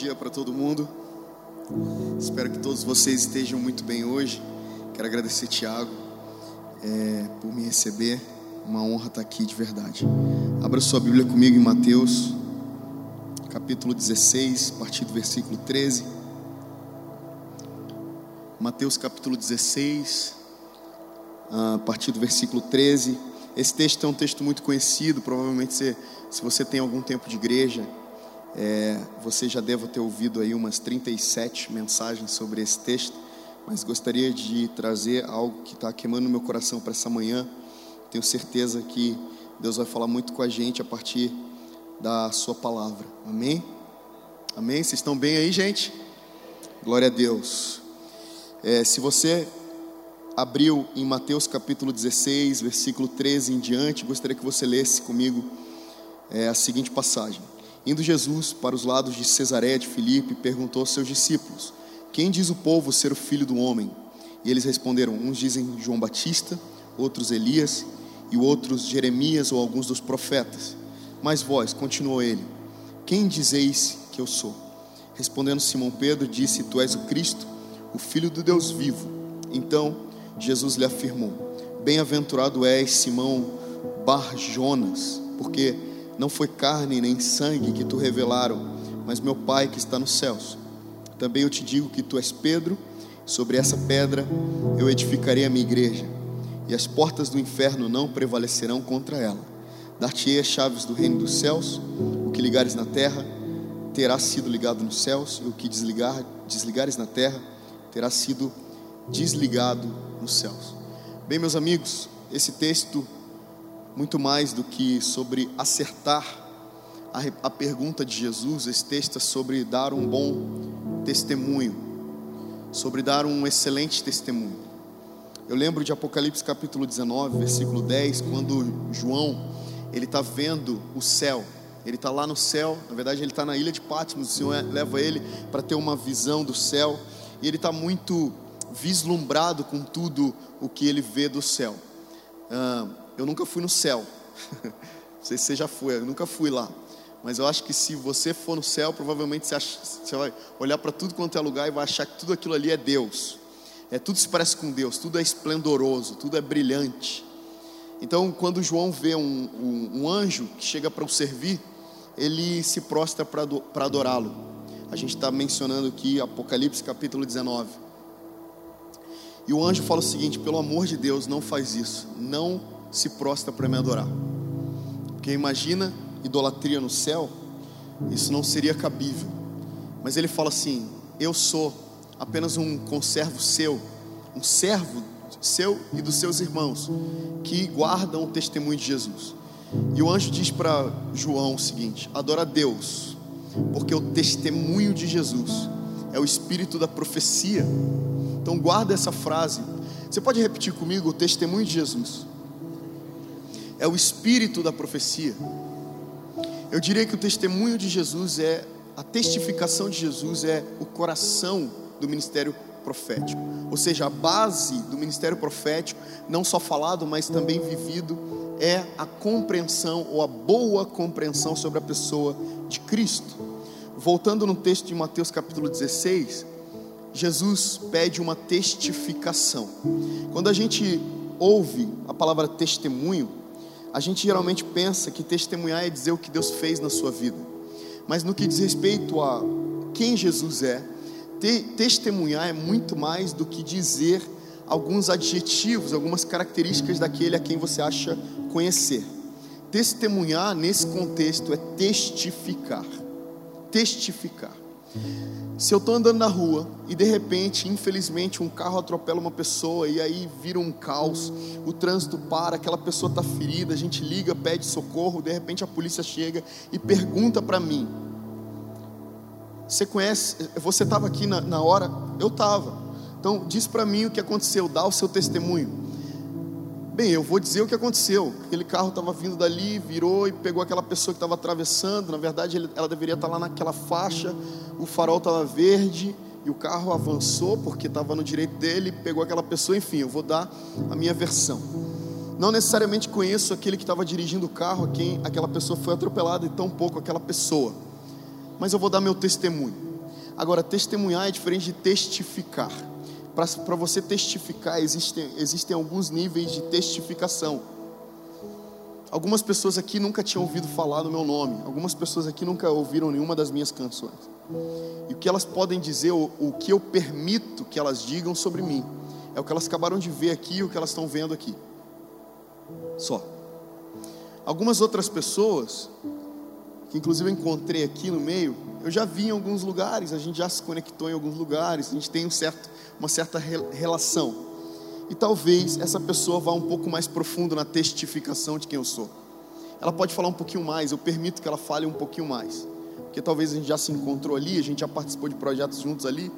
dia para todo mundo. Espero que todos vocês estejam muito bem hoje. Quero agradecer Tiago é, por me receber. Uma honra estar aqui de verdade. Abra sua Bíblia comigo em Mateus, capítulo 16, a partir do versículo 13. Mateus capítulo 16, a partir do versículo 13. Esse texto é um texto muito conhecido, provavelmente se, se você tem algum tempo de igreja, é, você já deve ter ouvido aí umas 37 mensagens sobre esse texto, mas gostaria de trazer algo que está queimando meu coração para essa manhã. Tenho certeza que Deus vai falar muito com a gente a partir da Sua palavra. Amém? Amém? Vocês estão bem aí, gente? Glória a Deus. É, se você abriu em Mateus capítulo 16, versículo 13 em diante, gostaria que você lesse comigo é, a seguinte passagem. Indo Jesus para os lados de Cesareia de Filipe, perguntou aos seus discípulos: Quem diz o povo ser o filho do homem? E eles responderam: Uns dizem João Batista, outros Elias, e outros Jeremias ou alguns dos profetas. Mas vós, continuou ele, quem dizeis que eu sou? Respondendo Simão Pedro, disse: Tu és o Cristo, o Filho do Deus vivo. Então Jesus lhe afirmou: Bem-aventurado és, Simão Bar-Jonas, porque não foi carne nem sangue que tu revelaram, mas meu Pai que está nos céus. Também eu te digo que tu és Pedro, sobre essa pedra eu edificarei a minha igreja, e as portas do inferno não prevalecerão contra ela. Dar-te-ei as chaves do reino dos céus, o que ligares na terra terá sido ligado nos céus, e o que desligar, desligares na terra terá sido desligado nos céus. Bem, meus amigos, esse texto muito mais do que sobre acertar a, a pergunta de Jesus, esse texto é sobre dar um bom testemunho, sobre dar um excelente testemunho. Eu lembro de Apocalipse capítulo 19, versículo 10, quando João ele está vendo o céu. Ele está lá no céu, na verdade ele está na ilha de Patmos. O Senhor leva ele para ter uma visão do céu e ele está muito vislumbrado com tudo o que ele vê do céu. Eu nunca fui no céu. Não sei se você já foi, eu nunca fui lá. Mas eu acho que se você for no céu, provavelmente você, acha, você vai olhar para tudo quanto é lugar e vai achar que tudo aquilo ali é Deus. É, tudo se parece com Deus, tudo é esplendoroso, tudo é brilhante. Então, quando João vê um, um, um anjo que chega para o servir, ele se prostra para adorá-lo. A gente está mencionando aqui Apocalipse capítulo 19. E o anjo fala o seguinte: pelo amor de Deus, não faz isso, não se prostra para me adorar. Porque imagina idolatria no céu, isso não seria cabível. Mas ele fala assim: Eu sou apenas um conservo seu, um servo seu e dos seus irmãos, que guardam o testemunho de Jesus. E o anjo diz para João o seguinte: Adora a Deus, porque o testemunho de Jesus é o espírito da profecia. Então guarda essa frase. Você pode repetir comigo o testemunho de Jesus? É o espírito da profecia. Eu diria que o testemunho de Jesus é a testificação de Jesus é o coração do ministério profético. Ou seja, a base do ministério profético, não só falado, mas também vivido, é a compreensão ou a boa compreensão sobre a pessoa de Cristo. Voltando no texto de Mateus capítulo 16, Jesus pede uma testificação. Quando a gente ouve a palavra testemunho, a gente geralmente pensa que testemunhar é dizer o que Deus fez na sua vida, mas no que diz respeito a quem Jesus é, te, testemunhar é muito mais do que dizer alguns adjetivos, algumas características daquele a quem você acha conhecer. Testemunhar nesse contexto é testificar. Testificar. Se eu estou andando na rua e de repente, infelizmente, um carro atropela uma pessoa e aí vira um caos, o trânsito para, aquela pessoa está ferida, a gente liga, pede socorro, de repente a polícia chega e pergunta para mim: Você conhece? Você estava aqui na, na hora? Eu estava. Então diz para mim o que aconteceu, dá o seu testemunho. Bem, eu vou dizer o que aconteceu. Aquele carro estava vindo dali, virou e pegou aquela pessoa que estava atravessando. Na verdade, ela deveria estar tá lá naquela faixa. O farol estava verde e o carro avançou porque estava no direito dele. Pegou aquela pessoa. Enfim, eu vou dar a minha versão. Não necessariamente conheço aquele que estava dirigindo o carro, a quem aquela pessoa foi atropelada e tão pouco aquela pessoa. Mas eu vou dar meu testemunho. Agora, testemunhar é diferente de testificar. Para você testificar, existem, existem alguns níveis de testificação. Algumas pessoas aqui nunca tinham ouvido falar do meu nome. Algumas pessoas aqui nunca ouviram nenhuma das minhas canções. E o que elas podem dizer, o, o que eu permito que elas digam sobre mim, é o que elas acabaram de ver aqui e o que elas estão vendo aqui. Só. Algumas outras pessoas, que inclusive eu encontrei aqui no meio, eu já vi em alguns lugares, a gente já se conectou em alguns lugares, a gente tem um certo, uma certa relação. E talvez essa pessoa vá um pouco mais profundo na testificação de quem eu sou. Ela pode falar um pouquinho mais, eu permito que ela fale um pouquinho mais. Porque talvez a gente já se encontrou ali, a gente já participou de projetos juntos ali.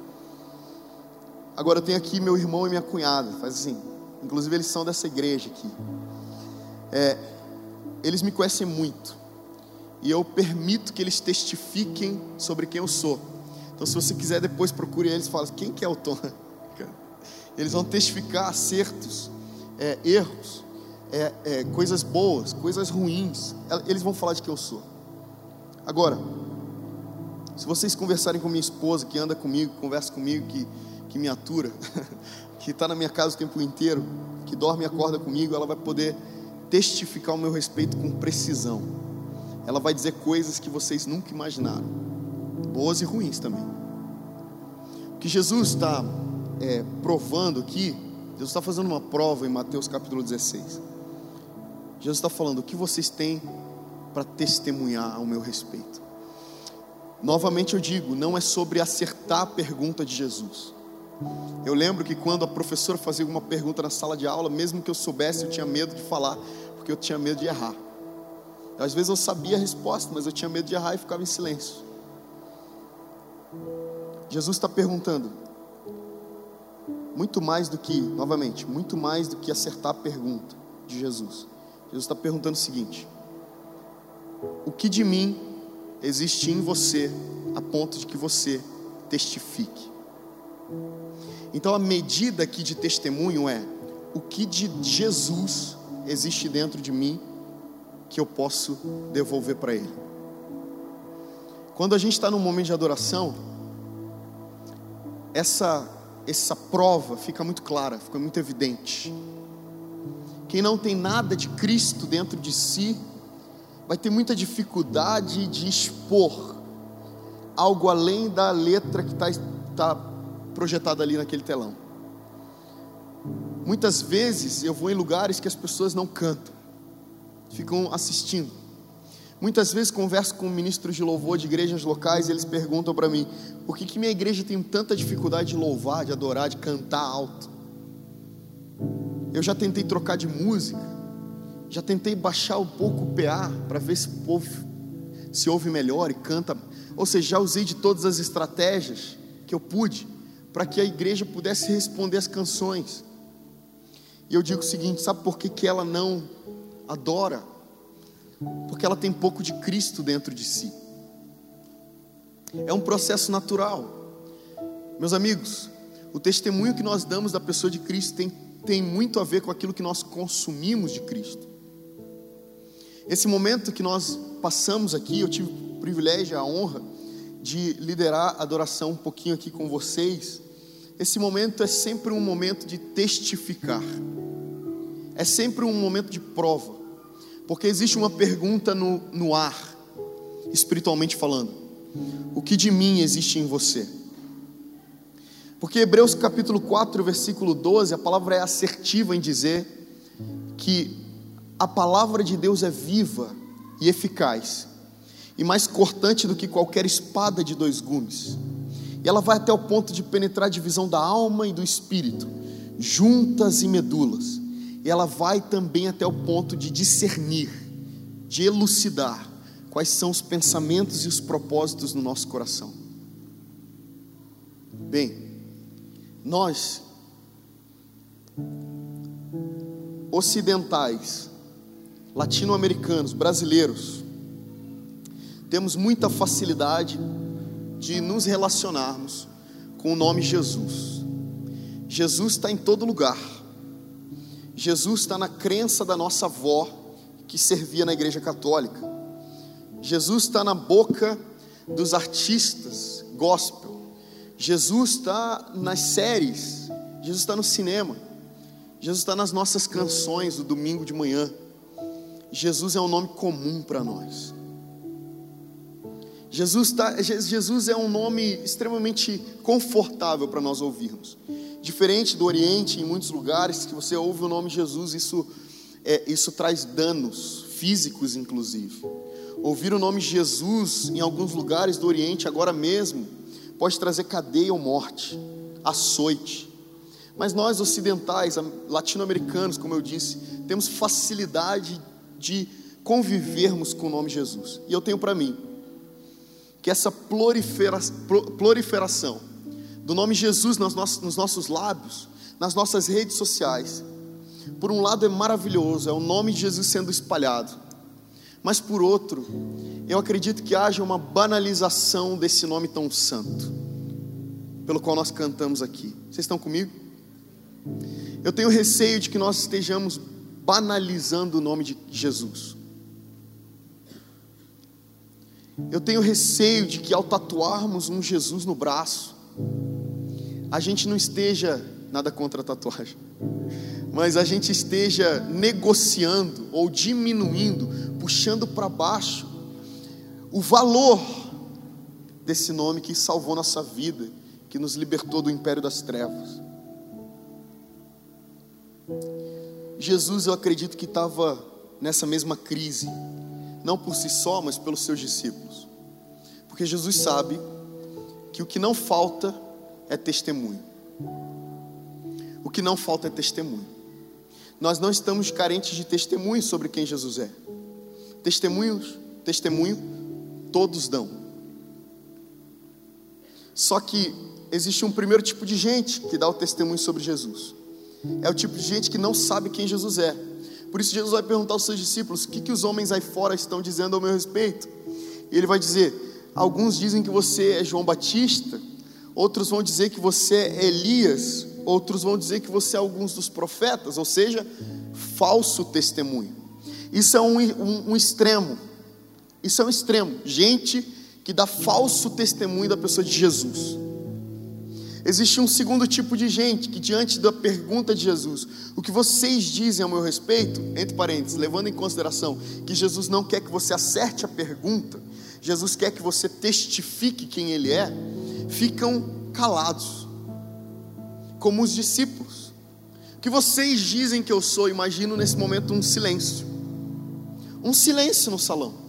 Agora eu tenho aqui meu irmão e minha cunhada, faz assim. Inclusive eles são dessa igreja aqui. É, eles me conhecem muito. E eu permito que eles testifiquem sobre quem eu sou. Então se você quiser depois procure eles e fala, quem que é o Tom? eles vão testificar acertos, é, erros, é, é, coisas boas, coisas ruins. Eles vão falar de quem eu sou. Agora, se vocês conversarem com minha esposa, que anda comigo, conversa comigo, que, que me atura, que está na minha casa o tempo inteiro, que dorme e acorda comigo, ela vai poder testificar o meu respeito com precisão. Ela vai dizer coisas que vocês nunca imaginaram, boas e ruins também. O que Jesus está é, provando aqui, Deus está fazendo uma prova em Mateus capítulo 16. Jesus está falando: o que vocês têm para testemunhar ao meu respeito? Novamente eu digo, não é sobre acertar a pergunta de Jesus. Eu lembro que quando a professora fazia alguma pergunta na sala de aula, mesmo que eu soubesse, eu tinha medo de falar, porque eu tinha medo de errar. Às vezes eu sabia a resposta, mas eu tinha medo de errar e ficava em silêncio. Jesus está perguntando: muito mais do que, novamente, muito mais do que acertar a pergunta de Jesus. Jesus está perguntando o seguinte: O que de mim existe em você a ponto de que você testifique? Então a medida aqui de testemunho é o que de Jesus existe dentro de mim que eu posso devolver para Ele. Quando a gente está num momento de adoração, essa essa prova fica muito clara, fica muito evidente. Quem não tem nada de Cristo dentro de si, vai ter muita dificuldade de expor algo além da letra que está tá projetada ali naquele telão. Muitas vezes eu vou em lugares que as pessoas não cantam, ficam assistindo. Muitas vezes converso com ministros de louvor de igrejas locais e eles perguntam para mim: por que, que minha igreja tem tanta dificuldade de louvar, de adorar, de cantar alto? Eu já tentei trocar de música, já tentei baixar um pouco o PA para ver se o povo se ouve melhor e canta. Ou seja, já usei de todas as estratégias que eu pude para que a igreja pudesse responder as canções. E eu digo o seguinte: sabe por que, que ela não adora? Porque ela tem pouco de Cristo dentro de si. É um processo natural. Meus amigos, o testemunho que nós damos da pessoa de Cristo tem, tem muito a ver com aquilo que nós consumimos de Cristo. Esse momento que nós passamos aqui, eu tive o privilégio, a honra de liderar a adoração um pouquinho aqui com vocês. Esse momento é sempre um momento de testificar, é sempre um momento de prova. Porque existe uma pergunta no, no ar, espiritualmente falando: O que de mim existe em você? Porque Hebreus capítulo 4, versículo 12, a palavra é assertiva em dizer que a palavra de Deus é viva e eficaz, e mais cortante do que qualquer espada de dois gumes. E ela vai até o ponto de penetrar a divisão da alma e do espírito, juntas e medulas e ela vai também até o ponto de discernir, de elucidar quais são os pensamentos e os propósitos no nosso coração. Bem, nós, ocidentais, latino-americanos, brasileiros, temos muita facilidade de nos relacionarmos com o nome Jesus. Jesus está em todo lugar. Jesus está na crença da nossa avó que servia na igreja católica. Jesus está na boca dos artistas gospel Jesus está nas séries, Jesus está no cinema, Jesus está nas nossas canções do domingo de manhã. Jesus é um nome comum para nós. Jesus, tá, Jesus é um nome extremamente confortável para nós ouvirmos. Diferente do Oriente, em muitos lugares, que você ouve o nome Jesus, isso, é, isso traz danos físicos, inclusive. Ouvir o nome Jesus em alguns lugares do Oriente, agora mesmo, pode trazer cadeia ou morte, açoite. Mas nós ocidentais, latino-americanos, como eu disse, temos facilidade de convivermos com o nome Jesus. E eu tenho para mim que essa proliferação do nome Jesus nos nossos, nos nossos lábios, nas nossas redes sociais, por um lado é maravilhoso, é o nome de Jesus sendo espalhado, mas por outro, eu acredito que haja uma banalização desse nome tão santo, pelo qual nós cantamos aqui. Vocês estão comigo? Eu tenho receio de que nós estejamos banalizando o nome de Jesus. Eu tenho receio de que ao tatuarmos um Jesus no braço, a gente não esteja, nada contra a tatuagem, mas a gente esteja negociando ou diminuindo, puxando para baixo o valor desse nome que salvou nossa vida, que nos libertou do império das trevas. Jesus, eu acredito que estava nessa mesma crise não por si só, mas pelos seus discípulos. Porque Jesus sabe que o que não falta é testemunho. O que não falta é testemunho. Nós não estamos carentes de testemunho sobre quem Jesus é. Testemunhos, testemunho, todos dão. Só que existe um primeiro tipo de gente que dá o testemunho sobre Jesus. É o tipo de gente que não sabe quem Jesus é por isso Jesus vai perguntar aos seus discípulos: o que, que os homens aí fora estão dizendo ao meu respeito? E ele vai dizer: alguns dizem que você é João Batista, outros vão dizer que você é Elias, outros vão dizer que você é alguns dos profetas, ou seja, falso testemunho. Isso é um, um, um extremo. Isso é um extremo. Gente que dá falso testemunho da pessoa de Jesus. Existe um segundo tipo de gente que, diante da pergunta de Jesus, o que vocês dizem ao meu respeito, entre parênteses, levando em consideração que Jesus não quer que você acerte a pergunta, Jesus quer que você testifique quem Ele é, ficam calados, como os discípulos. O que vocês dizem que eu sou, imagino nesse momento um silêncio, um silêncio no salão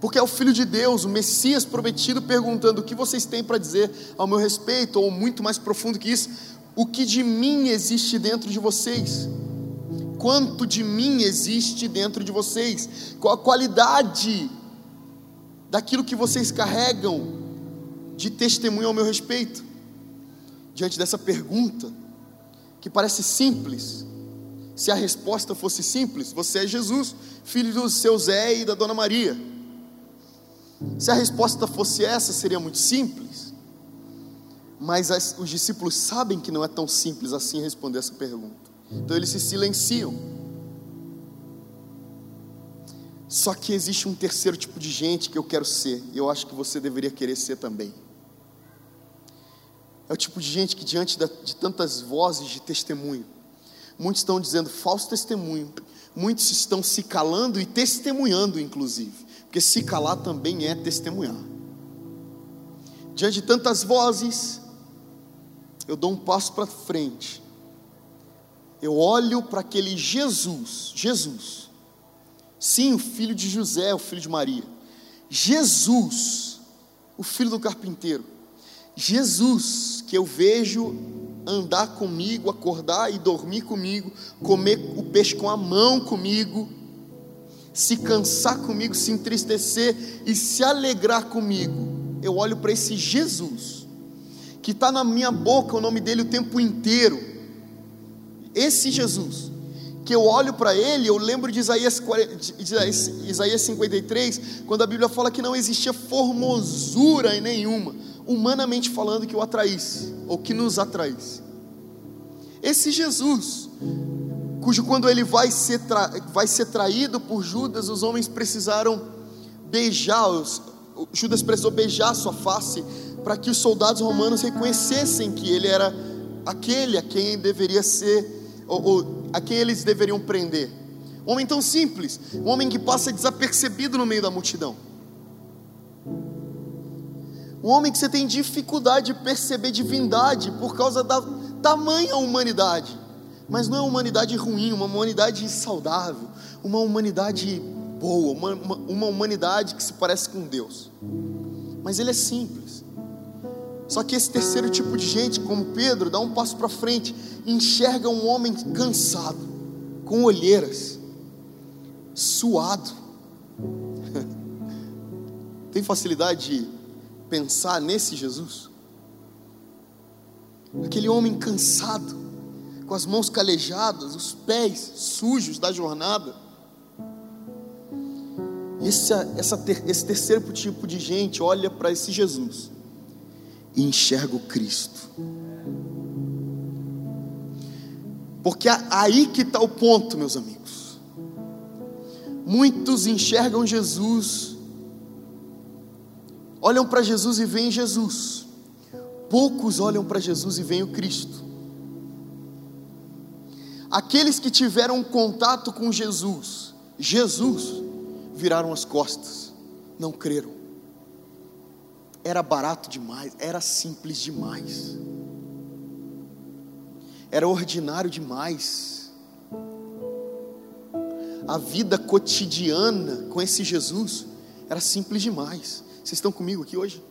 porque é o Filho de Deus, o Messias prometido, perguntando: o que vocês têm para dizer ao meu respeito, ou muito mais profundo que isso, o que de mim existe dentro de vocês? Quanto de mim existe dentro de vocês? Qual a qualidade daquilo que vocês carregam de testemunho ao meu respeito? Diante dessa pergunta, que parece simples, se a resposta fosse simples, você é Jesus, filho do seu Zé e da Dona Maria. Se a resposta fosse essa, seria muito simples. Mas as, os discípulos sabem que não é tão simples assim responder essa pergunta. Então eles se silenciam. Só que existe um terceiro tipo de gente que eu quero ser, e eu acho que você deveria querer ser também. É o tipo de gente que, diante de tantas vozes de testemunho, muitos estão dizendo falso testemunho, muitos estão se calando e testemunhando, inclusive. Porque se calar também é testemunhar. Diante de tantas vozes, eu dou um passo para frente. Eu olho para aquele Jesus, Jesus. Sim, o filho de José, o filho de Maria. Jesus, o filho do carpinteiro. Jesus, que eu vejo andar comigo, acordar e dormir comigo, comer o peixe com a mão comigo, se cansar comigo, se entristecer e se alegrar comigo. Eu olho para esse Jesus, que está na minha boca o nome dele o tempo inteiro. Esse Jesus, que eu olho para ele, eu lembro de Isaías, Isaías 53, quando a Bíblia fala que não existia formosura nenhuma, humanamente falando, que o atraísse, ou que nos atraísse. Esse Jesus, cujo quando ele vai ser, tra... vai ser traído por Judas, os homens precisaram beijar, os... Judas precisou beijar sua face para que os soldados romanos reconhecessem que ele era aquele a quem deveria ser, ou, ou a quem eles deveriam prender. Um homem tão simples, um homem que passa desapercebido no meio da multidão. Um homem que você tem dificuldade de perceber divindade por causa da tamanha humanidade. Mas não é uma humanidade ruim, uma humanidade saudável, uma humanidade boa, uma, uma, uma humanidade que se parece com Deus. Mas ele é simples. Só que esse terceiro tipo de gente, como Pedro, dá um passo para frente, enxerga um homem cansado, com olheiras, suado. Tem facilidade de pensar nesse Jesus? Aquele homem cansado, com as mãos calejadas, os pés sujos da jornada. Esse, essa, esse terceiro tipo de gente olha para esse Jesus e enxerga o Cristo. Porque aí que está o ponto, meus amigos. Muitos enxergam Jesus, olham para Jesus e veem Jesus. Poucos olham para Jesus e veem o Cristo. Aqueles que tiveram contato com Jesus, Jesus, viraram as costas, não creram. Era barato demais, era simples demais, era ordinário demais. A vida cotidiana com esse Jesus era simples demais. Vocês estão comigo aqui hoje?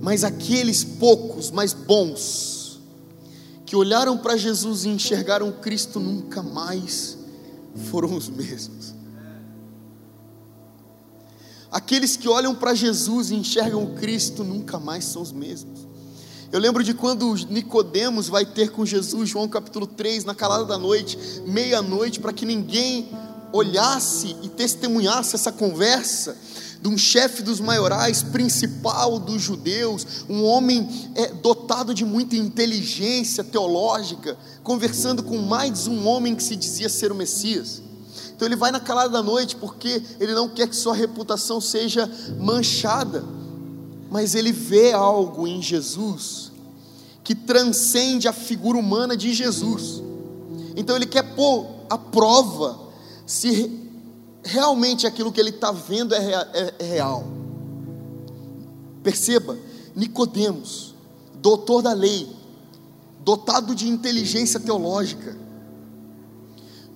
Mas aqueles poucos, mais bons, que olharam para Jesus e enxergaram Cristo nunca mais foram os mesmos. Aqueles que olham para Jesus e enxergam Cristo nunca mais são os mesmos. Eu lembro de quando Nicodemos vai ter com Jesus, João capítulo 3, na calada da noite, meia-noite, para que ninguém olhasse e testemunhasse essa conversa de um chefe dos maiorais, principal dos judeus, um homem é, dotado de muita inteligência teológica, conversando com mais um homem que se dizia ser o Messias. Então ele vai na calada da noite porque ele não quer que sua reputação seja manchada, mas ele vê algo em Jesus que transcende a figura humana de Jesus. Então ele quer pôr à prova se realmente aquilo que ele está vendo é, é, é real. Perceba, Nicodemos, doutor da lei, dotado de inteligência teológica,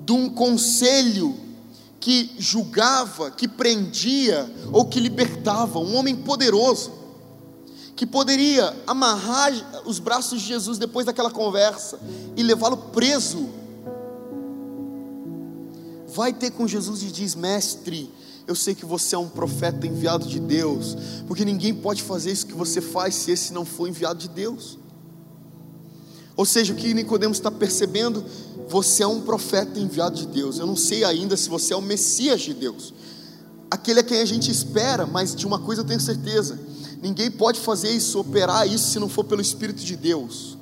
de um conselho que julgava, que prendia ou que libertava, um homem poderoso, que poderia amarrar os braços de Jesus depois daquela conversa e levá-lo preso. Vai ter com Jesus e diz: Mestre, eu sei que você é um profeta enviado de Deus, porque ninguém pode fazer isso que você faz se esse não for enviado de Deus. Ou seja, o que Nicodemos está percebendo, você é um profeta enviado de Deus. Eu não sei ainda se você é o Messias de Deus. Aquele a quem a gente espera, mas de uma coisa eu tenho certeza: ninguém pode fazer isso, operar isso, se não for pelo Espírito de Deus.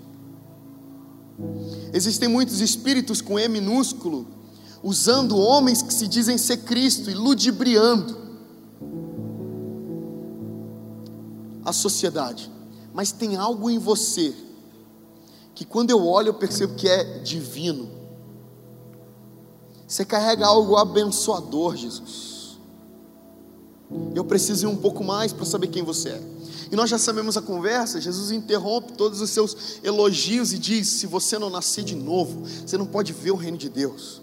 Existem muitos espíritos com E minúsculo, usando homens que se dizem ser Cristo e ludibriando a sociedade. Mas tem algo em você que quando eu olho eu percebo que é divino. Você carrega algo abençoador, Jesus. Eu preciso ir um pouco mais para saber quem você é. E nós já sabemos a conversa. Jesus interrompe todos os seus elogios e diz: Se você não nascer de novo, você não pode ver o reino de Deus.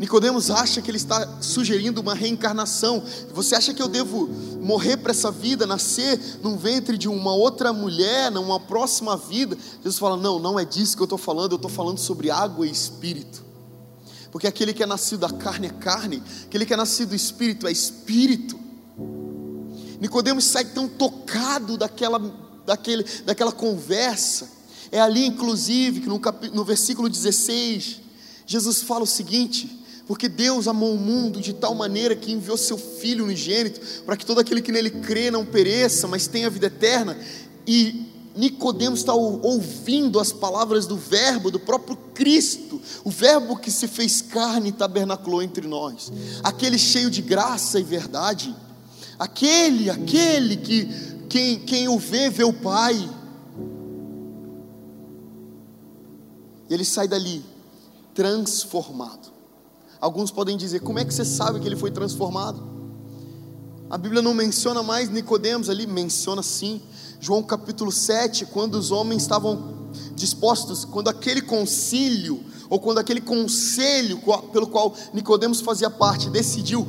Nicodemos acha que ele está sugerindo uma reencarnação. Você acha que eu devo morrer para essa vida, nascer num ventre de uma outra mulher, numa próxima vida? Jesus fala: Não, não é disso que eu estou falando, eu estou falando sobre água e espírito. Porque aquele que é nascido da carne é carne, aquele que é nascido do espírito é espírito. Nicodemos sai tão tocado daquela, daquele, daquela conversa. É ali, inclusive, que no, cap, no versículo 16, Jesus fala o seguinte: porque Deus amou o mundo de tal maneira que enviou seu Filho unigênito, para que todo aquele que nele crê não pereça, mas tenha vida eterna. E Nicodemos está ouvindo as palavras do Verbo, do próprio Cristo, o Verbo que se fez carne e tabernaculou entre nós, aquele cheio de graça e verdade, aquele, aquele que quem, quem o vê, vê o Pai. E ele sai dali transformado. Alguns podem dizer: como é que você sabe que ele foi transformado? A Bíblia não menciona mais Nicodemos ali, menciona sim. João capítulo 7, quando os homens estavam dispostos, quando aquele concílio, ou quando aquele conselho pelo qual Nicodemos fazia parte, decidiu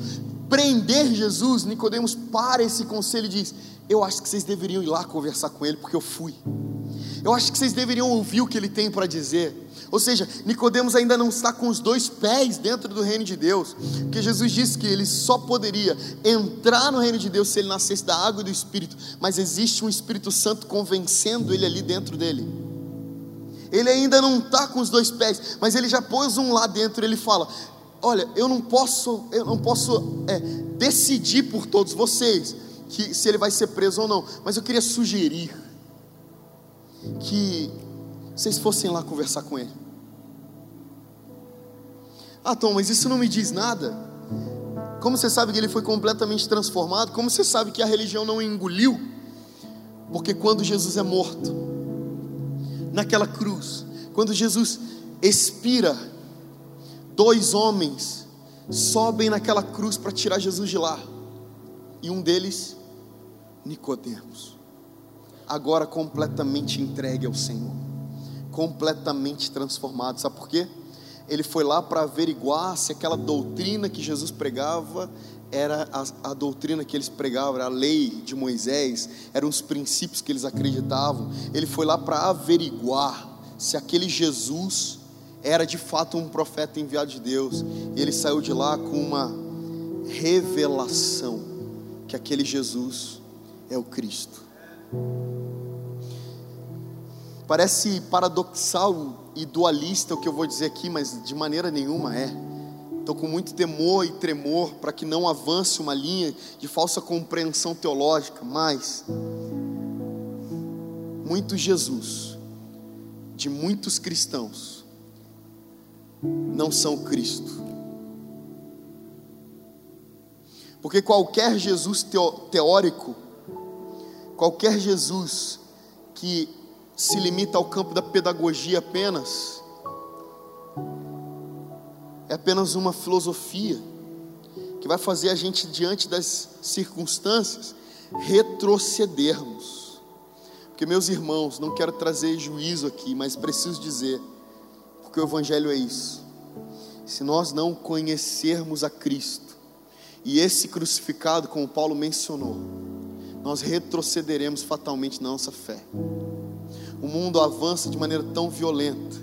prender Jesus, Nicodemos para esse conselho e diz: Eu acho que vocês deveriam ir lá conversar com ele, porque eu fui. Eu acho que vocês deveriam ouvir o que ele tem para dizer. Ou seja, Nicodemos ainda não está com os dois pés dentro do reino de Deus, porque Jesus disse que ele só poderia entrar no reino de Deus se ele nascesse da água e do Espírito, mas existe um Espírito Santo convencendo ele ali dentro dele. Ele ainda não está com os dois pés, mas ele já pôs um lá dentro. Ele fala: Olha, eu não posso, eu não posso é, decidir por todos vocês que se ele vai ser preso ou não, mas eu queria sugerir que vocês fossem lá conversar com ele. Ah, Tom, mas isso não me diz nada. Como você sabe que ele foi completamente transformado? Como você sabe que a religião não engoliu? Porque quando Jesus é morto, naquela cruz, quando Jesus expira, dois homens sobem naquela cruz para tirar Jesus de lá. E um deles, Nicodemos, agora completamente entregue ao Senhor, completamente transformado. Sabe por quê? Ele foi lá para averiguar se aquela doutrina que Jesus pregava era a, a, doutrina que eles pregavam, era a lei de Moisés, eram os princípios que eles acreditavam. Ele foi lá para averiguar se aquele Jesus era de fato um profeta enviado de Deus. E ele saiu de lá com uma revelação que aquele Jesus é o Cristo. Parece paradoxal e dualista o que eu vou dizer aqui, mas de maneira nenhuma é. Estou com muito temor e tremor para que não avance uma linha de falsa compreensão teológica, mas muito Jesus, de muitos cristãos, não são Cristo. Porque qualquer Jesus teórico, qualquer Jesus que se limita ao campo da pedagogia apenas, é apenas uma filosofia que vai fazer a gente, diante das circunstâncias, retrocedermos. Porque, meus irmãos, não quero trazer juízo aqui, mas preciso dizer porque o Evangelho é isso. Se nós não conhecermos a Cristo, e esse crucificado, como Paulo mencionou, nós retrocederemos fatalmente na nossa fé. O mundo avança de maneira tão violenta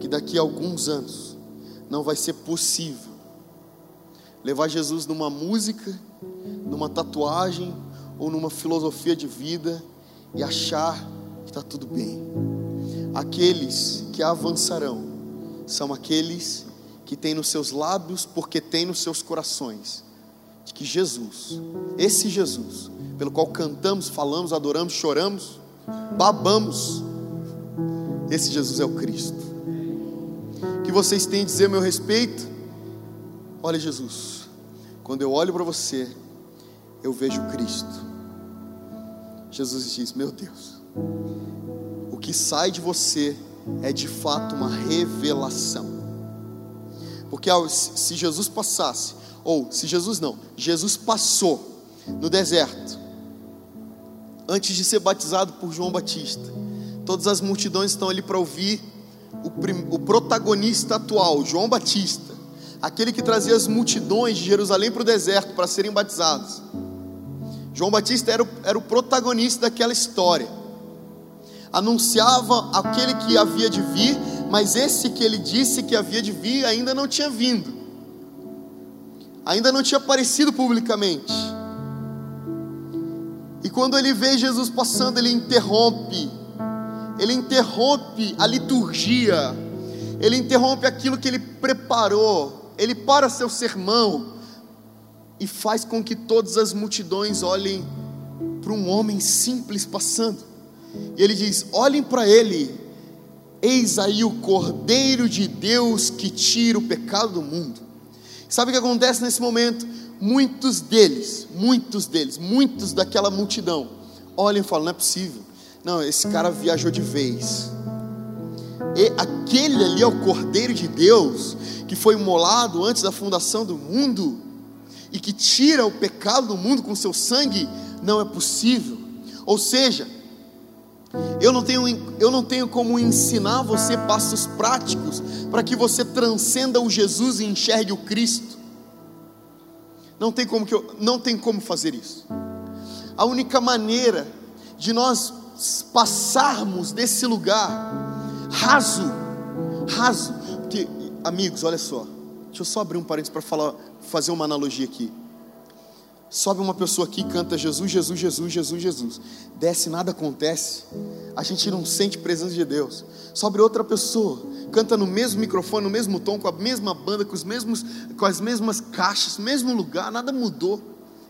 que daqui a alguns anos não vai ser possível levar Jesus numa música, numa tatuagem ou numa filosofia de vida e achar que está tudo bem. Aqueles que avançarão são aqueles que têm nos seus lábios, porque têm nos seus corações, de que Jesus, esse Jesus, pelo qual cantamos, falamos, adoramos, choramos, babamos, esse Jesus é o Cristo. O que vocês têm a dizer a meu respeito? Olha, Jesus, quando eu olho para você, eu vejo Cristo. Jesus diz: Meu Deus, que sai de você é de fato uma revelação. Porque se Jesus passasse, ou se Jesus não, Jesus passou no deserto, antes de ser batizado por João Batista, todas as multidões estão ali para ouvir o, o protagonista atual, João Batista, aquele que trazia as multidões de Jerusalém para o deserto para serem batizados. João Batista era o, era o protagonista daquela história anunciava aquele que havia de vir, mas esse que ele disse que havia de vir ainda não tinha vindo, ainda não tinha aparecido publicamente. E quando ele vê Jesus passando, ele interrompe, ele interrompe a liturgia, ele interrompe aquilo que ele preparou, ele para seu sermão e faz com que todas as multidões olhem para um homem simples passando. E ele diz: olhem para ele, eis aí o Cordeiro de Deus que tira o pecado do mundo. Sabe o que acontece nesse momento? Muitos deles, muitos deles, muitos daquela multidão, olham e falam: não é possível. Não, esse cara viajou de vez. E aquele ali é o Cordeiro de Deus que foi imolado antes da fundação do mundo e que tira o pecado do mundo com seu sangue. Não é possível. Ou seja, eu não tenho, eu não tenho como ensinar você passos práticos para que você transcenda o Jesus e enxergue o Cristo. Não tem como que eu, não tem como fazer isso. A única maneira de nós passarmos desse lugar raso, raso, porque amigos, olha só. Deixa eu só abrir um parênteses para falar, fazer uma analogia aqui. Sobe uma pessoa aqui, canta Jesus, Jesus, Jesus, Jesus, Jesus. Desce, nada acontece. A gente não sente presença de Deus. Sobe outra pessoa, canta no mesmo microfone, no mesmo tom, com a mesma banda, com, os mesmos, com as mesmas caixas, mesmo lugar, nada mudou.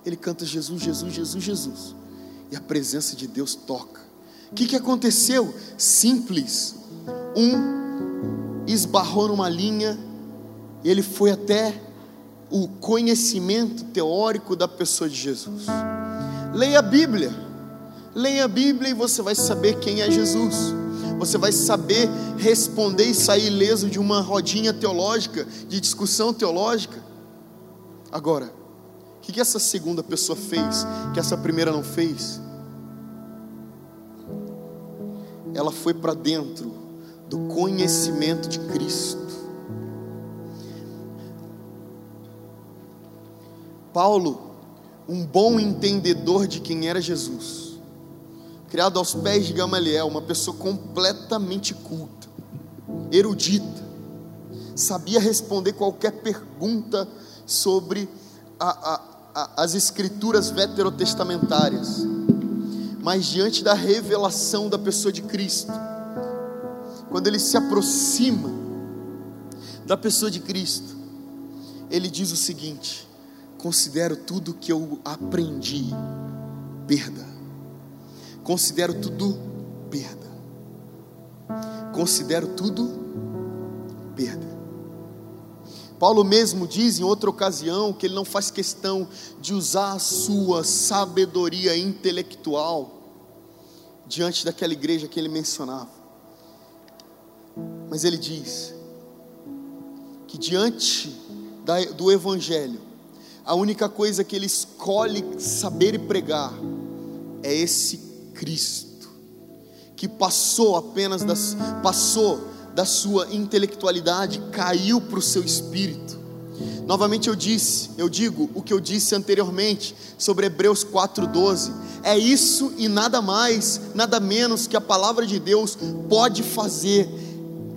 Ele canta Jesus, Jesus, Jesus, Jesus. E a presença de Deus toca. O que, que aconteceu? Simples. Um esbarrou numa linha, e ele foi até o conhecimento teórico da pessoa de Jesus. Leia a Bíblia. Leia a Bíblia e você vai saber quem é Jesus. Você vai saber responder e sair ileso de uma rodinha teológica, de discussão teológica. Agora, o que essa segunda pessoa fez que essa primeira não fez? Ela foi para dentro do conhecimento de Cristo. Paulo, um bom entendedor de quem era Jesus, criado aos pés de Gamaliel, uma pessoa completamente culta, erudita, sabia responder qualquer pergunta sobre a, a, a, as escrituras veterotestamentárias, mas diante da revelação da pessoa de Cristo, quando ele se aproxima da pessoa de Cristo, ele diz o seguinte: considero tudo que eu aprendi perda. Considero tudo perda. Considero tudo perda. Paulo mesmo diz em outra ocasião que ele não faz questão de usar a sua sabedoria intelectual diante daquela igreja que ele mencionava. Mas ele diz que diante do Evangelho, a única coisa que ele escolhe saber e pregar é esse Cristo, que passou apenas das, passou da sua intelectualidade, caiu para o seu espírito. Novamente eu disse, eu digo o que eu disse anteriormente sobre Hebreus 4:12. É isso e nada mais, nada menos que a palavra de Deus pode fazer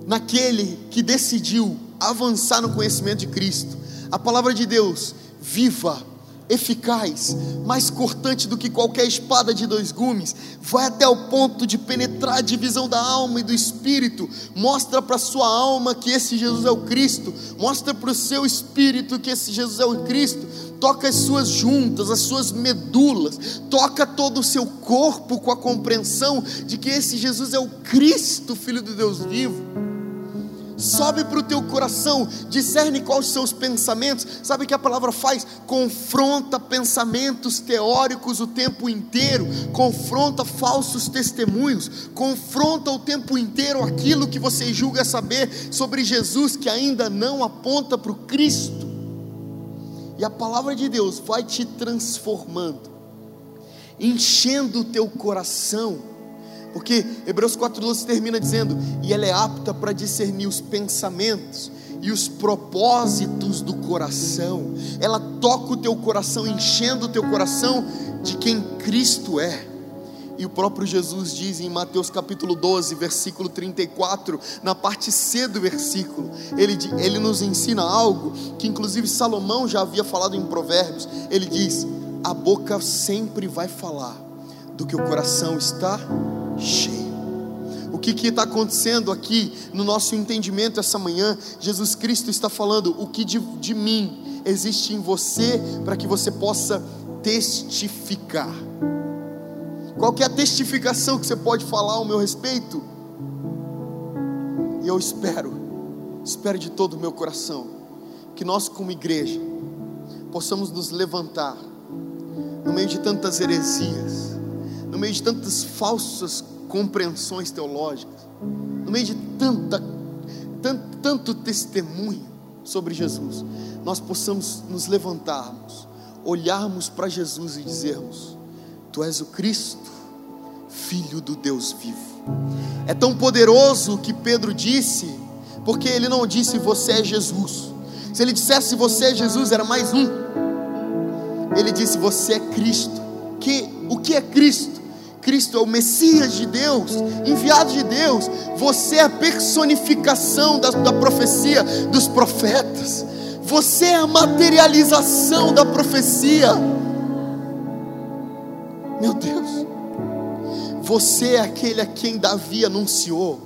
naquele que decidiu avançar no conhecimento de Cristo. A palavra de Deus viva, eficaz, mais cortante do que qualquer espada de dois gumes, vai até o ponto de penetrar a divisão da alma e do espírito, mostra para sua alma que esse Jesus é o Cristo, mostra para o seu espírito que esse Jesus é o Cristo, toca as suas juntas, as suas medulas, toca todo o seu corpo com a compreensão de que esse Jesus é o Cristo, Filho de Deus vivo sobe para o teu coração, discerne quais os pensamentos. Sabe o que a palavra faz? Confronta pensamentos teóricos o tempo inteiro, confronta falsos testemunhos, confronta o tempo inteiro aquilo que você julga saber sobre Jesus que ainda não aponta para o Cristo. E a palavra de Deus vai te transformando, enchendo o teu coração porque Hebreus 4,12 termina dizendo: E ela é apta para discernir os pensamentos e os propósitos do coração. Ela toca o teu coração, enchendo o teu coração de quem Cristo é. E o próprio Jesus diz em Mateus capítulo 12, versículo 34, na parte C do versículo, ele, ele nos ensina algo que inclusive Salomão já havia falado em Provérbios. Ele diz: A boca sempre vai falar do que o coração está cheio. O que está acontecendo aqui no nosso entendimento essa manhã? Jesus Cristo está falando o que de, de mim existe em você para que você possa testificar. Qual é a testificação que você pode falar ao meu respeito? E eu espero, espero de todo o meu coração, que nós, como igreja, possamos nos levantar no meio de tantas heresias, no meio de tantas falsas compreensões teológicas, no meio de tanta, tanto, tanto testemunho sobre Jesus, nós possamos nos levantarmos, olharmos para Jesus e dizermos: Tu és o Cristo, Filho do Deus vivo. É tão poderoso que Pedro disse, porque ele não disse você é Jesus. Se ele dissesse você é Jesus, era mais um. Ele disse você é Cristo. Que o que é Cristo? Cristo é o Messias de Deus, enviado de Deus. Você é a personificação da, da profecia dos profetas. Você é a materialização da profecia. Meu Deus. Você é aquele a quem Davi anunciou.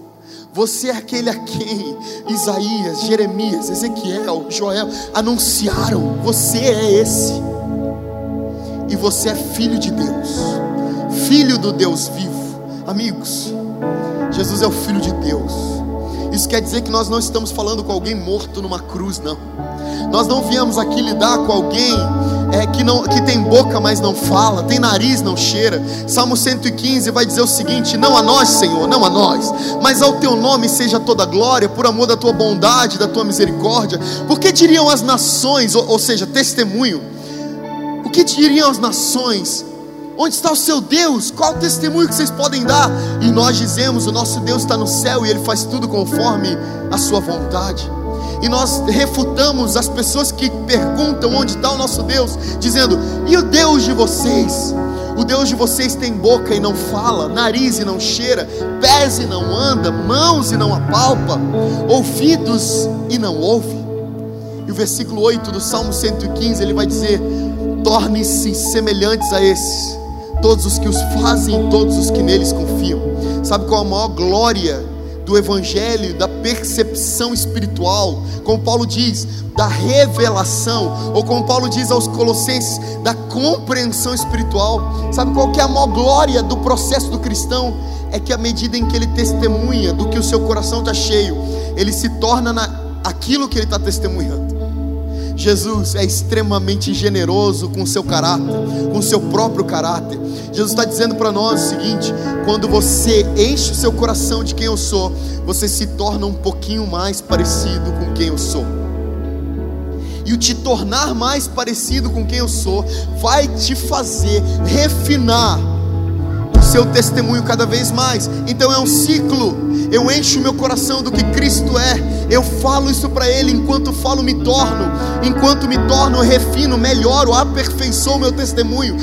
Você é aquele a quem Isaías, Jeremias, Ezequiel, Joel anunciaram. Você é esse. E você é filho de Deus, filho do Deus vivo. Amigos, Jesus é o filho de Deus. Isso quer dizer que nós não estamos falando com alguém morto numa cruz, não. Nós não viemos aqui lidar com alguém é, que, não, que tem boca, mas não fala, tem nariz, não cheira. Salmo 115 vai dizer o seguinte: Não a nós, Senhor, não a nós, mas ao teu nome seja toda glória, por amor da tua bondade, da tua misericórdia. Porque diriam as nações, ou, ou seja, testemunho, o que diriam as nações? Onde está o seu Deus? Qual o testemunho que vocês podem dar? E nós dizemos: O nosso Deus está no céu e Ele faz tudo conforme a Sua vontade e nós refutamos as pessoas que perguntam onde está o nosso Deus, dizendo: e o Deus de vocês? O Deus de vocês tem boca e não fala, nariz e não cheira, pés e não anda, mãos e não apalpa, ouvidos e não ouve. E o versículo 8 do Salmo 115 ele vai dizer: torne-se semelhantes a esses, todos os que os fazem, todos os que neles confiam. Sabe qual a maior glória do evangelho, da percepção espiritual, como Paulo diz, da revelação, ou como Paulo diz aos Colossenses, da compreensão espiritual. Sabe qual que é a maior glória do processo do cristão? É que à medida em que ele testemunha do que o seu coração está cheio, ele se torna na, aquilo que ele está testemunhando. Jesus é extremamente generoso com o seu caráter, com o seu próprio caráter. Jesus está dizendo para nós o seguinte: quando você enche o seu coração de quem eu sou, você se torna um pouquinho mais parecido com quem eu sou. E o te tornar mais parecido com quem eu sou vai te fazer refinar seu testemunho cada vez mais. Então é um ciclo. Eu encho meu coração do que Cristo é, eu falo isso para Ele, enquanto falo, me torno, enquanto me torno, refino, melhoro, aperfeiçoo o meu testemunho,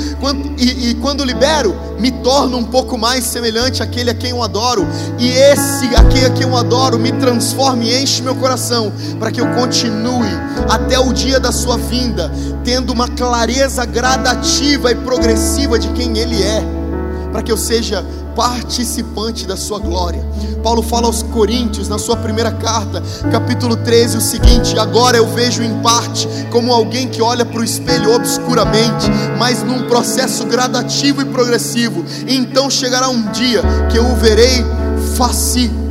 e, e quando libero, me torno um pouco mais semelhante àquele a quem eu adoro, e esse aquele a quem eu adoro me transforma e enche meu coração, para que eu continue até o dia da Sua vinda, tendo uma clareza gradativa e progressiva de quem Ele é, para que eu seja participante da sua glória. Paulo fala aos Coríntios, na sua primeira carta, capítulo 13, o seguinte: Agora eu vejo em parte como alguém que olha para o espelho obscuramente, mas num processo gradativo e progressivo. E então chegará um dia que eu o verei face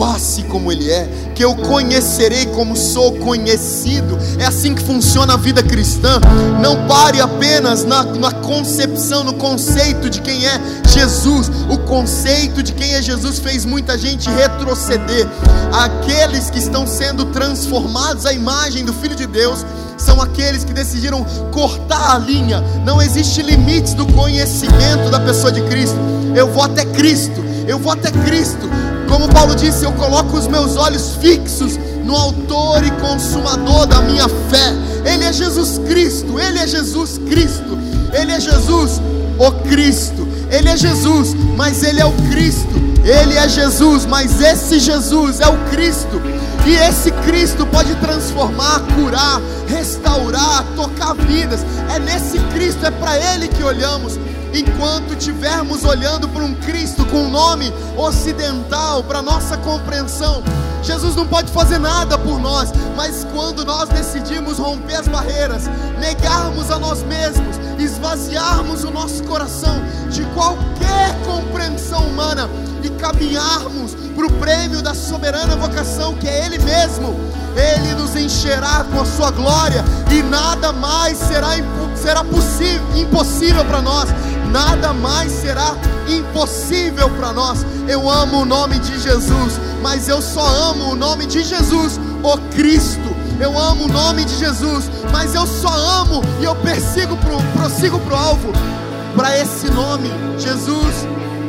face como Ele é, que eu conhecerei como sou conhecido. É assim que funciona a vida cristã. Não pare apenas na, na concepção, no conceito de quem é Jesus. O conceito de quem é Jesus fez muita gente retroceder. Aqueles que estão sendo transformados à imagem do Filho de Deus são aqueles que decidiram cortar a linha. Não existe limites do conhecimento da pessoa de Cristo. Eu vou até Cristo. Eu vou até Cristo como Paulo disse, eu coloco os meus olhos fixos no Autor e Consumador da minha fé. Ele é Jesus Cristo, Ele é Jesus Cristo, Ele é Jesus, o Cristo. Ele é Jesus, mas Ele é o Cristo. Ele é Jesus, mas esse Jesus é o Cristo. E esse Cristo pode transformar, curar, restaurar, tocar vidas. É nesse Cristo, é para Ele que olhamos enquanto estivermos olhando para um Cristo com um nome ocidental, para nossa compreensão. Jesus não pode fazer nada por nós, mas quando nós decidimos romper as barreiras, negarmos a nós mesmos, esvaziarmos o nosso coração de qualquer compreensão humana e caminharmos para o prêmio da soberana vocação que é Ele mesmo, Ele nos encherá com a Sua glória e nada mais será, será possível, impossível para nós nada mais será impossível para nós. Eu amo o nome de Jesus, mas eu só amo o nome de Jesus, o Cristo. Eu amo o nome de Jesus, mas eu só amo e eu persigo pro, prossigo para o alvo para esse nome, Jesus,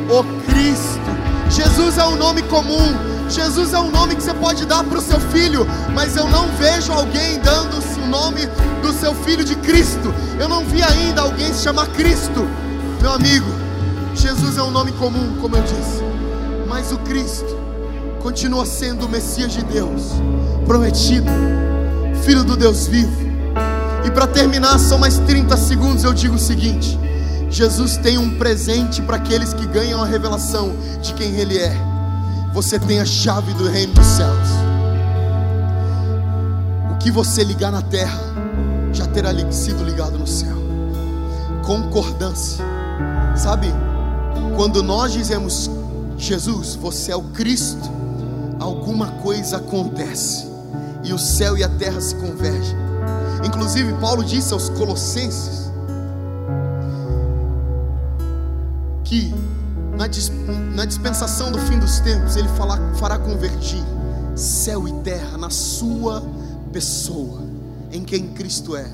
o Cristo. Jesus é um nome comum, Jesus é um nome que você pode dar para o seu filho, mas eu não vejo alguém dando o nome do seu filho de Cristo. Eu não vi ainda alguém se chamar Cristo, meu amigo. Jesus é um nome comum, como eu disse, mas o Cristo continua sendo o Messias de Deus, prometido, Filho do Deus vivo. E para terminar, são mais 30 segundos, eu digo o seguinte: Jesus tem um presente para aqueles que ganham a revelação de quem Ele é você tem a chave do reino dos céus. O que você ligar na terra já terá sido ligado no céu. Concordância. Sabe? Quando nós dizemos Jesus, você é o Cristo, alguma coisa acontece e o céu e a terra se convergem. Inclusive, Paulo disse aos Colossenses que na, dispensação do fim dos tempos, Ele fará, convergir céu e terra na Sua pessoa, em quem Cristo é.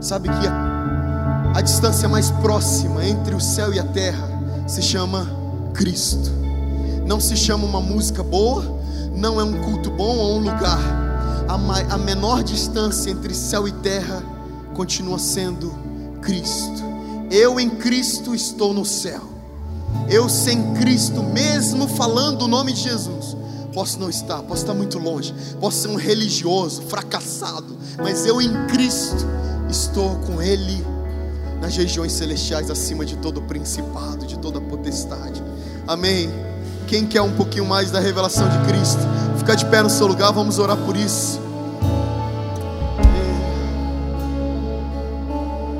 Sabe que a, a distância mais próxima entre o céu e a terra se chama Cristo. Não se chama uma música boa, não é um culto bom ou um lugar. A, a menor distância entre céu e terra continua sendo Cristo. Eu em Cristo estou no céu. Eu sem Cristo, mesmo falando o nome de Jesus, posso não estar, posso estar muito longe, posso ser um religioso, fracassado, mas eu em Cristo estou com Ele nas regiões celestiais, acima de todo principado, de toda potestade. Amém. Quem quer um pouquinho mais da revelação de Cristo, fica de pé no seu lugar, vamos orar por isso.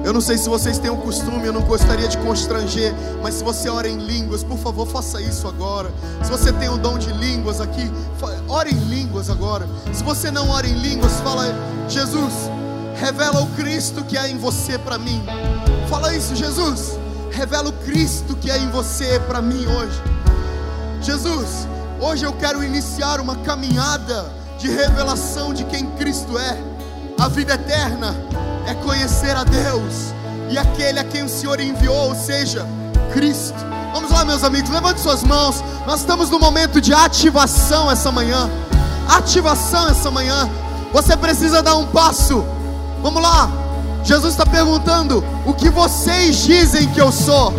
Eu não sei se vocês têm o costume, eu não gostaria de constranger, mas se você ora em línguas, por favor, faça isso agora. Se você tem o dom de línguas aqui, ore em línguas agora. Se você não ora em línguas, fala: Jesus, revela o Cristo que há em você para mim. Fala isso, Jesus, revela o Cristo que há em você para mim hoje. Jesus, hoje eu quero iniciar uma caminhada de revelação de quem Cristo é, a vida eterna é conhecer a Deus e aquele a quem o Senhor enviou, ou seja, Cristo. Vamos lá, meus amigos, levante suas mãos. Nós estamos no momento de ativação essa manhã. Ativação essa manhã. Você precisa dar um passo. Vamos lá. Jesus está perguntando: O que vocês dizem que eu sou?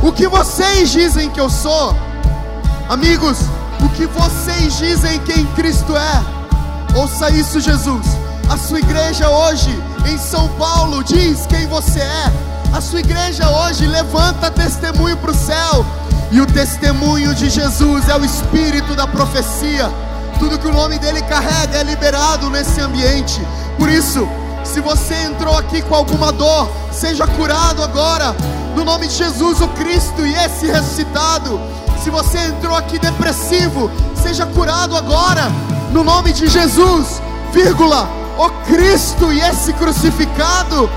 O que vocês dizem que eu sou? Amigos, o que vocês dizem quem Cristo é? Ouça isso, Jesus. A sua igreja hoje em São Paulo diz quem você é. A sua igreja hoje levanta testemunho para o céu. E o testemunho de Jesus é o espírito da profecia. Tudo que o nome dele carrega é liberado nesse ambiente. Por isso, se você entrou aqui com alguma dor, seja curado agora, no nome de Jesus, o Cristo e esse ressuscitado. Se você entrou aqui depressivo, seja curado agora, no nome de Jesus, vírgula ó Cristo e esse crucificado,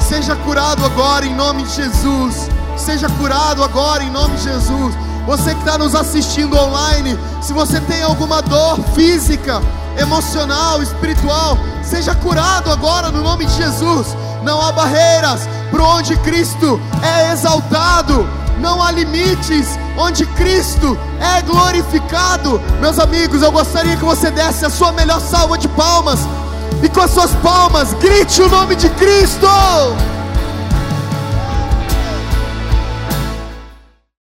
seja curado agora em nome de Jesus. Seja curado agora em nome de Jesus. Você que está nos assistindo online, se você tem alguma dor física, emocional, espiritual, seja curado agora no nome de Jesus. Não há barreiras para onde Cristo é exaltado, não há limites onde Cristo é glorificado. Meus amigos, eu gostaria que você desse a sua melhor salva de palmas e com as suas palmas grite o nome de Cristo.